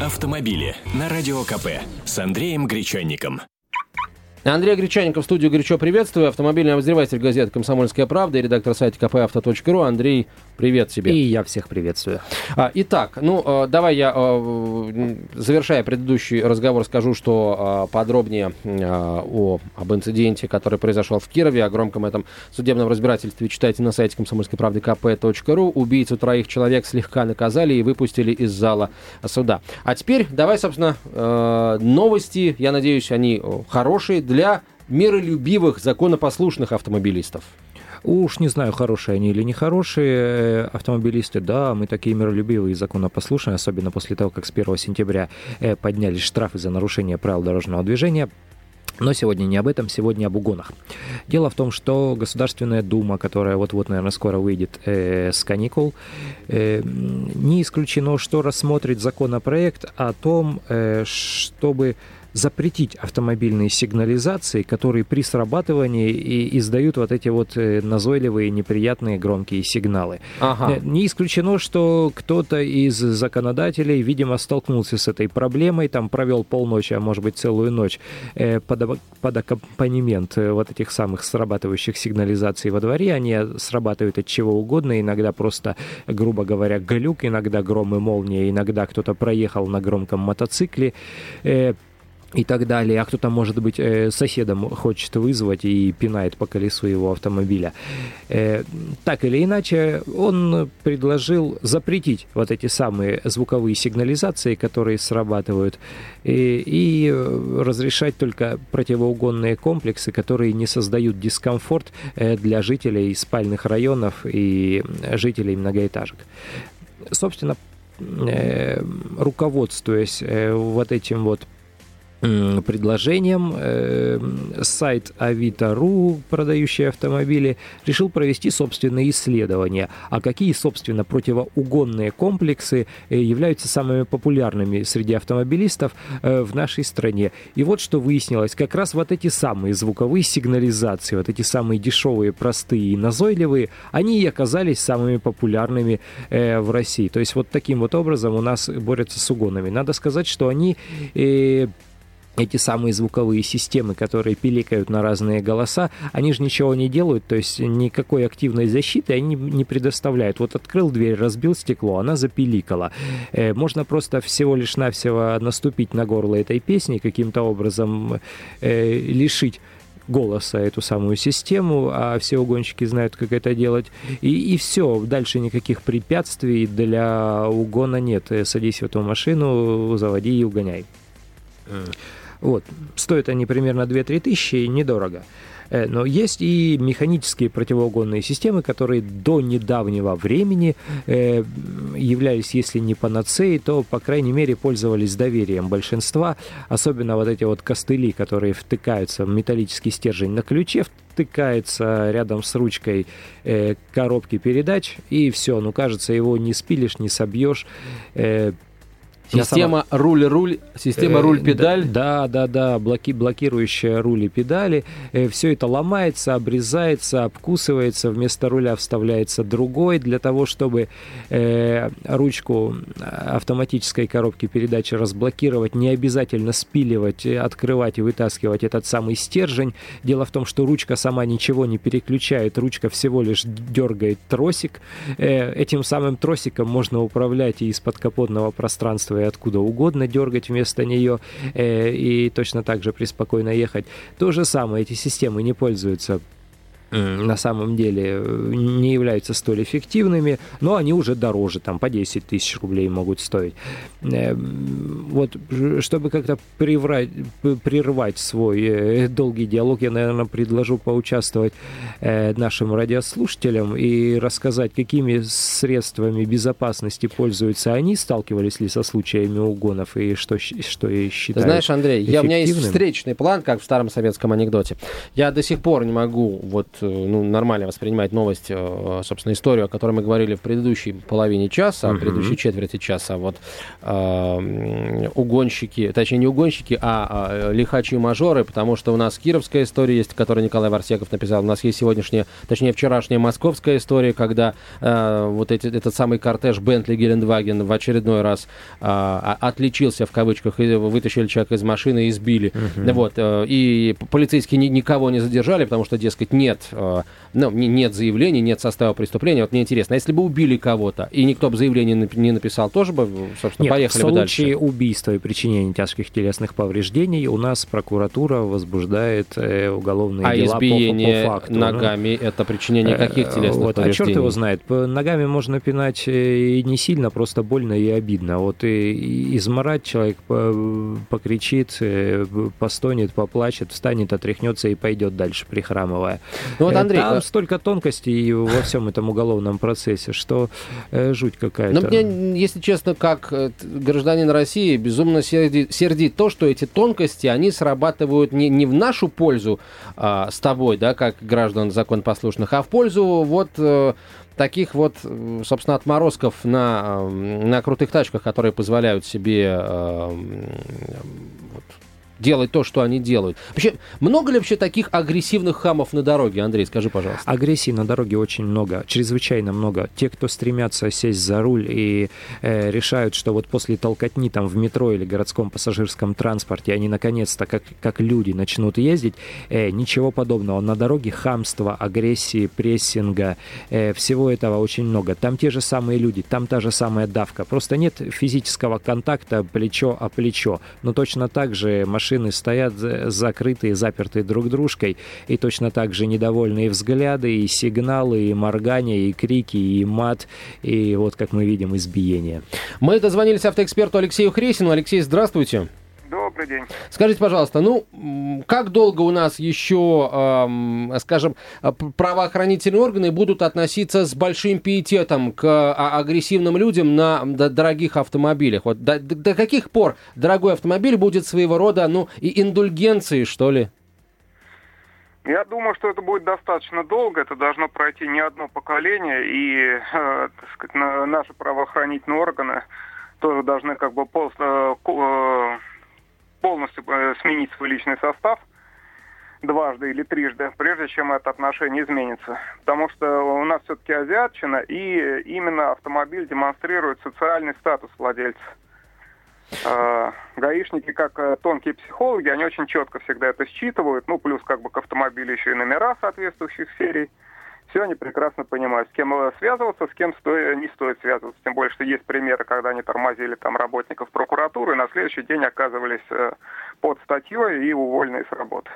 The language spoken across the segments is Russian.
автомобили на Радио КП с Андреем Гречанником. Андрей Гречаников в студию горячо приветствую. Автомобильный обозреватель газеты «Комсомольская правда» и редактор сайта kpauto.ru. Андрей, привет тебе. И я всех приветствую. А, итак, ну, э, давай я, э, завершая предыдущий разговор, скажу, что э, подробнее о, об инциденте, который произошел в Кирове, о громком этом судебном разбирательстве читайте на сайте комсомольской правды kp.ru. Убийцу троих человек слегка наказали и выпустили из зала суда. А теперь давай, собственно, новости. Я надеюсь, они хорошие для миролюбивых, законопослушных автомобилистов? Уж не знаю, хорошие они или нехорошие э, автомобилисты. Да, мы такие миролюбивые и законопослушные, особенно после того, как с 1 сентября э, поднялись штрафы за нарушение правил дорожного движения. Но сегодня не об этом, сегодня об угонах. Дело в том, что Государственная Дума, которая вот-вот, наверное, скоро выйдет э, с каникул, э, не исключено, что рассмотрит законопроект о том, э, чтобы запретить автомобильные сигнализации, которые при срабатывании и издают вот эти вот э, назойливые, неприятные громкие сигналы. Ага. Э, не исключено, что кто-то из законодателей, видимо, столкнулся с этой проблемой, там провел полночи, а может быть целую ночь э, под, под аккомпанемент вот этих самых срабатывающих сигнализаций во дворе. Они срабатывают от чего угодно, иногда просто, грубо говоря, глюк, иногда гром и молния, иногда кто-то проехал на громком мотоцикле и так далее, а кто-то, может быть, э, соседом хочет вызвать и пинает по колесу его автомобиля. Э, так или иначе, он предложил запретить вот эти самые звуковые сигнализации, которые срабатывают, и, и разрешать только противоугонные комплексы, которые не создают дискомфорт э, для жителей спальных районов и жителей многоэтажек. Собственно, руководствуясь вот этим вот предложением э, сайт Авито.ру, продающий автомобили, решил провести собственные исследования. А какие, собственно, противоугонные комплексы э, являются самыми популярными среди автомобилистов э, в нашей стране. И вот что выяснилось. Как раз вот эти самые звуковые сигнализации, вот эти самые дешевые, простые и назойливые, они и оказались самыми популярными в России. То есть вот таким вот образом у нас борются с угонами. Надо сказать, что они... Эти самые звуковые системы, которые пиликают на разные голоса, они же ничего не делают, то есть никакой активной защиты они не предоставляют. Вот открыл дверь, разбил стекло, она запиликала. Э, можно просто всего лишь навсего наступить на горло этой песни, каким-то образом э, лишить голоса эту самую систему, а все угонщики знают, как это делать. И, и все, дальше никаких препятствий для угона нет. Э, садись в эту машину, заводи и угоняй. Вот. Стоят они примерно 2-3 тысячи, недорого. Э, но есть и механические противоугонные системы, которые до недавнего времени э, являлись, если не панацеей, то, по крайней мере, пользовались доверием большинства. Особенно вот эти вот костыли, которые втыкаются в металлический стержень на ключе, втыкается рядом с ручкой э, коробки передач, и все, ну, кажется, его не спилишь, не собьешь. Система сама... руль-руль, система э, руль-педаль. Да, да, да, блоки, блокирующая рули педали. Э, все это ломается, обрезается, обкусывается, вместо руля вставляется другой для того, чтобы э, ручку автоматической коробки передачи разблокировать. Не обязательно спиливать, открывать и вытаскивать этот самый стержень. Дело в том, что ручка сама ничего не переключает, ручка всего лишь дергает тросик. Э, этим самым тросиком можно управлять и из подкапотного пространства и откуда угодно дергать вместо нее э, и точно так же преспокойно ехать. То же самое, эти системы не пользуются на самом деле э, не являются столь эффективными, но они уже дороже, там по 10 тысяч рублей могут стоить. Э, вот, чтобы как-то прервать, прервать свой э, долгий диалог, я, наверное, предложу поучаствовать нашим радиослушателям и рассказать, какими средствами безопасности пользуются они, сталкивались ли со случаями угонов и что, что считают Знаешь, Андрей, я, у меня есть встречный план, как в старом советском анекдоте. Я до сих пор не могу вот ну, нормально воспринимать новость, собственно, историю, о которой мы говорили в предыдущей половине часа, в предыдущей четверти часа. Вот э, угонщики, точнее, не угонщики, а, а лихачи мажоры, потому что у нас кировская история есть, которую Николай Варсеков написал. У нас есть сегодняшняя, точнее, вчерашняя московская история, когда э, вот эти, этот самый кортеж Бентли Гелендваген в очередной раз э, отличился, в кавычках, и вытащили человека из машины и избили. Uh-huh. Вот, э, и полицейские ни, никого не задержали, потому что, дескать, нет, э, ну, нет заявлений, нет состава преступления. Вот мне интересно, а если бы убили кого-то, и никто бы заявление не написал, тоже бы, собственно, нет, поехали бы дальше? в случае убийства и причинения тяжких телесных повреждений у нас прокуратура возбуждает э, уголовные а дела избиение по, по факту. ногами ну, это причинение каких э, телесных вот, повреждений? А черт его знает. Ногами можно пинать и не сильно, просто больно и обидно. Вот и, и изморать человек покричит, постонет, поплачет, встанет, отряхнется и пойдет дальше, прихрамывая. Ну вот, Андрей, Там а... столько тонкостей во всем этом уголовном процессе, что э, жуть какая-то. Но мне, если честно, как гражданин России, безумно сердит, сердит то, что эти тонкости, они срабатывают не, не в нашу пользу а, с тобой, да, как граждан законопослушных, а в пользу вот э, таких вот, собственно, отморозков на, на крутых тачках, которые позволяют себе э, вот, делать то, что они делают. Вообще, много ли вообще таких агрессивных хамов на дороге, Андрей, скажи, пожалуйста. Агрессии на дороге очень много, чрезвычайно много. Те, кто стремятся сесть за руль и э, решают, что вот после толкотни там в метро или городском пассажирском транспорте они наконец-то как, как люди начнут ездить, э, ничего подобного. На дороге хамства, агрессии, прессинга, э, всего этого очень много. Там те же самые люди, там та же самая давка. Просто нет физического контакта плечо о плечо. Но точно так же машина машины стоят закрытые, запертые друг дружкой, и точно так же недовольные взгляды, и сигналы, и моргание, и крики, и мат, и вот, как мы видим, избиение. Мы дозвонились автоэксперту Алексею Хресину. Алексей, здравствуйте. Добрый день. Скажите, пожалуйста, ну, как долго у нас еще, эм, скажем, правоохранительные органы будут относиться с большим пиететом к а, агрессивным людям на дорогих автомобилях? Вот до, до каких пор дорогой автомобиль будет своего рода, ну, и индульгенцией, что ли? Я думаю, что это будет достаточно долго, это должно пройти не одно поколение, и э, так сказать, наши правоохранительные органы тоже должны как бы пол, э, э полностью э, сменить свой личный состав дважды или трижды, прежде чем это отношение изменится. Потому что у нас все-таки азиатчина, и именно автомобиль демонстрирует социальный статус владельца. Э, гаишники, как э, тонкие психологи, они очень четко всегда это считывают, ну, плюс как бы к автомобилю еще и номера соответствующих серий все они прекрасно понимают, с кем связываться, с кем сто... не стоит связываться. Тем более, что есть примеры, когда они тормозили там работников прокуратуры, и на следующий день оказывались э, под статьей и уволены с работы.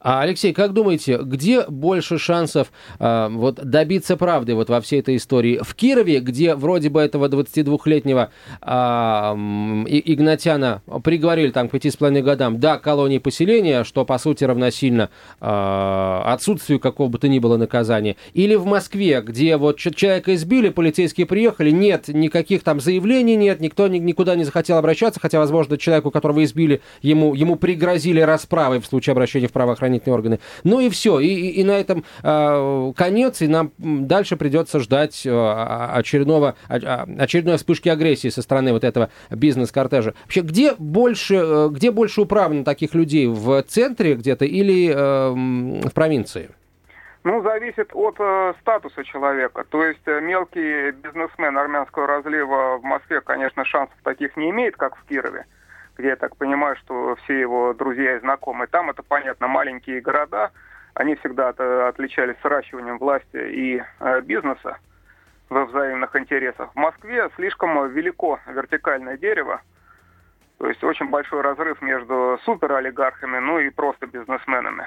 А, Алексей, как думаете, где больше шансов э, вот, добиться правды вот во всей этой истории? В Кирове, где вроде бы этого 22-летнего э, Игнатяна приговорили там к 5,5 годам до колонии поселения, что по сути равносильно э, отсутствию какого бы то ни было наказания? Или в Москве, где вот человека избили, полицейские приехали, нет никаких там заявлений, нет, никто ни, никуда не захотел обращаться, хотя, возможно, человеку, которого избили, ему, ему пригрозили расправой в случае обращения в правоохранительные органы. Ну и все. И, и, на этом э, конец, и нам дальше придется ждать э, очередного, очередной вспышки агрессии со стороны вот этого бизнес-кортежа. Вообще, где больше, э, где больше управлено таких людей? В центре где-то или э, в провинции? Ну, зависит от э, статуса человека. То есть э, мелкий бизнесмен армянского разлива в Москве, конечно, шансов таких не имеет, как в Кирове где я так понимаю, что все его друзья и знакомые. Там это, понятно, маленькие города, они всегда от, отличались сращиванием власти и э, бизнеса во взаимных интересах. В Москве слишком велико вертикальное дерево, то есть очень большой разрыв между суперолигархами, ну и просто бизнесменами.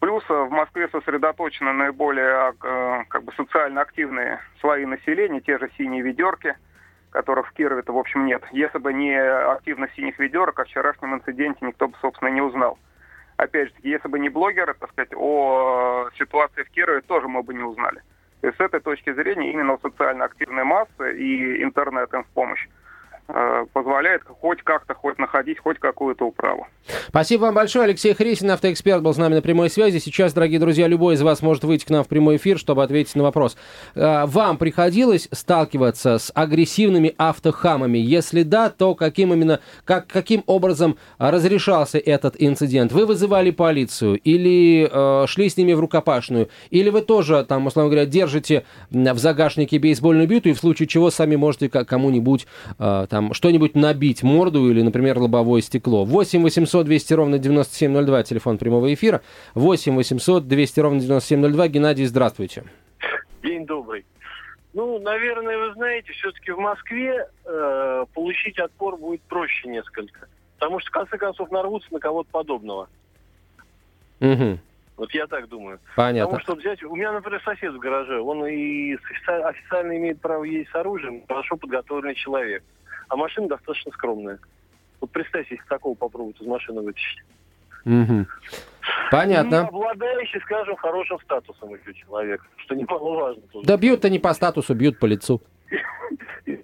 Плюс э, в Москве сосредоточены наиболее э, как бы социально активные слои населения, те же синие ведерки – которых в Кирове-то, в общем, нет. Если бы не активность синих ведерок, о вчерашнем инциденте никто бы, собственно, не узнал. Опять же если бы не блогеры, так сказать, о ситуации в Кирове тоже мы бы не узнали. Есть с этой точки зрения именно социально активная масса и интернет им в помощь э, позволяет хоть как-то, хоть находить хоть какую-то управу. Спасибо вам большое. Алексей Хрисин, автоэксперт, был с нами на прямой связи. Сейчас, дорогие друзья, любой из вас может выйти к нам в прямой эфир, чтобы ответить на вопрос. Э, вам приходилось сталкиваться с агрессивными автохамами? Если да, то каким именно, как, каким образом разрешался этот инцидент? Вы вызывали полицию или э, шли с ними в рукопашную? Или вы тоже, там, условно говоря, держите в загашнике бейсбольную биту и в случае чего сами можете кому-нибудь э, там что-нибудь набить морду или, например, лобовое стекло? 8 800 200 ровно 9702, телефон прямого эфира. 8 800 200 ровно 9702. Геннадий, здравствуйте. День добрый. Ну, наверное, вы знаете, все-таки в Москве э, получить отпор будет проще несколько. Потому что, в конце концов, нарвутся на кого-то подобного. Угу. Вот я так думаю. Понятно. Потому что взять, у меня, например, сосед в гараже, он и официально имеет право ездить с оружием, хорошо подготовленный человек. А машина достаточно скромная. Вот представьте, если такого попробуют из машины вытащить. Угу. Понятно. И обладающий, скажем, хорошим статусом еще человек, что немаловажно. Тоже. Да бьют-то не по статусу, бьют по лицу.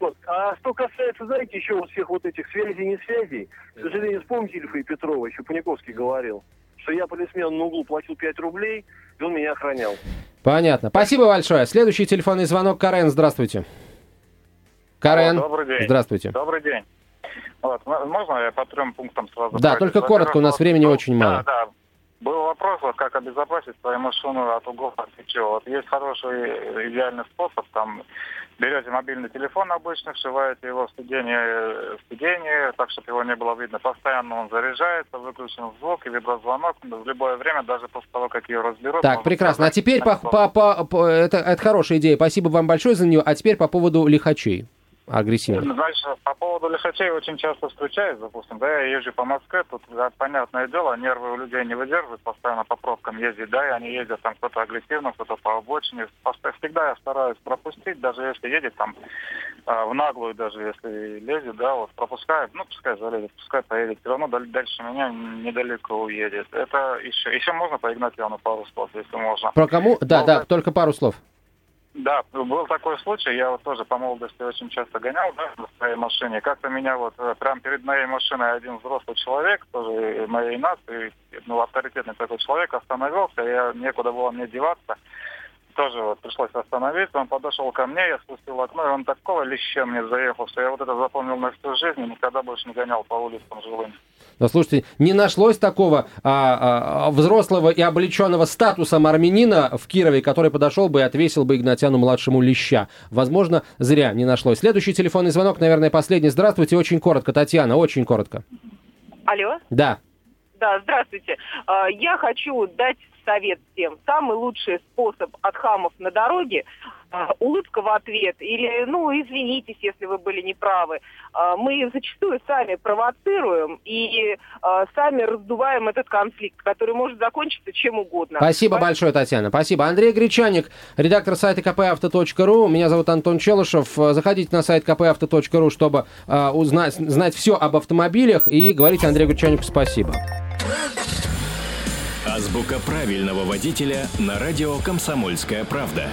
Вот. А что касается, знаете, еще вот всех вот этих связей, не связей, к сожалению, вспомните Ильфа и Петрова, еще Паниковский говорил, что я полисмен на углу платил 5 рублей, и он меня охранял. Понятно. Спасибо большое. Следующий телефонный звонок. Карен, здравствуйте. Карен. Алло, добрый день. Здравствуйте. Добрый день. Вот, можно я по трем пунктам сразу? Да, только коротко, у нас времени был, очень мало. Да, да. Был вопрос, вот, как обезопасить свою машину от углов от свечей. Вот есть хороший идеальный способ, там берете мобильный телефон обычно, вшиваете его в сиденье, в сиденье, так, чтобы его не было видно. Постоянно он заряжается, выключен звук и виброзвонок в любое время, даже после того, как ее разберут. Так, прекрасно. А теперь по, по, по, по, это, это хорошая идея. Спасибо вам большое за нее. А теперь по поводу лихачей агрессивных. Дальше, по поводу лихачей очень часто встречаюсь, допустим, да, я езжу по Москве, тут, да, понятное дело, нервы у людей не выдерживают, постоянно по пробкам ездить, да, и они ездят там кто-то агрессивно, кто-то по обочине. Всегда я стараюсь пропустить, даже если едет там э, в наглую, даже если лезет, да, вот пропускает, ну, пускай залезет, пускай поедет, все равно дальше меня недалеко уедет. Это еще, еще можно поигнать я на пару слов, если можно. Про кому? Да, Но, да, только пару слов. Да, был такой случай, я вот тоже по молодости очень часто гонял, да, на своей машине. Как-то меня вот э, прям перед моей машиной один взрослый человек, тоже моей нации, ну, авторитетный такой человек, остановился, я некуда было мне деваться тоже вот пришлось остановиться. Он подошел ко мне, я спустил окно, и он такого леща мне заехал, что я вот это запомнил на всю жизнь и никогда больше не гонял по улицам жилым. Но слушайте, не нашлось такого а, а, взрослого и облеченного статусом армянина в Кирове, который подошел бы и отвесил бы Игнатяну младшему леща. Возможно, зря не нашлось. Следующий телефонный звонок, наверное, последний. Здравствуйте, очень коротко, Татьяна, очень коротко. Алло. Да. Да, здравствуйте. А, я хочу дать совет всем. Самый лучший способ от хамов на дороге а, улыбка в ответ или, ну, извинитесь, если вы были неправы. А, мы зачастую сами провоцируем и сами раздуваем этот конфликт, который может закончиться чем угодно. Спасибо большое, Татьяна. Спасибо. Андрей Гречаник, редактор сайта kpauto.ru. Меня зовут Антон Челышев. Заходите на сайт kpauto.ru, чтобы узнать знать все об автомобилях и говорите Андрею Гречанику спасибо. Азбука правильного водителя на радио «Комсомольская правда».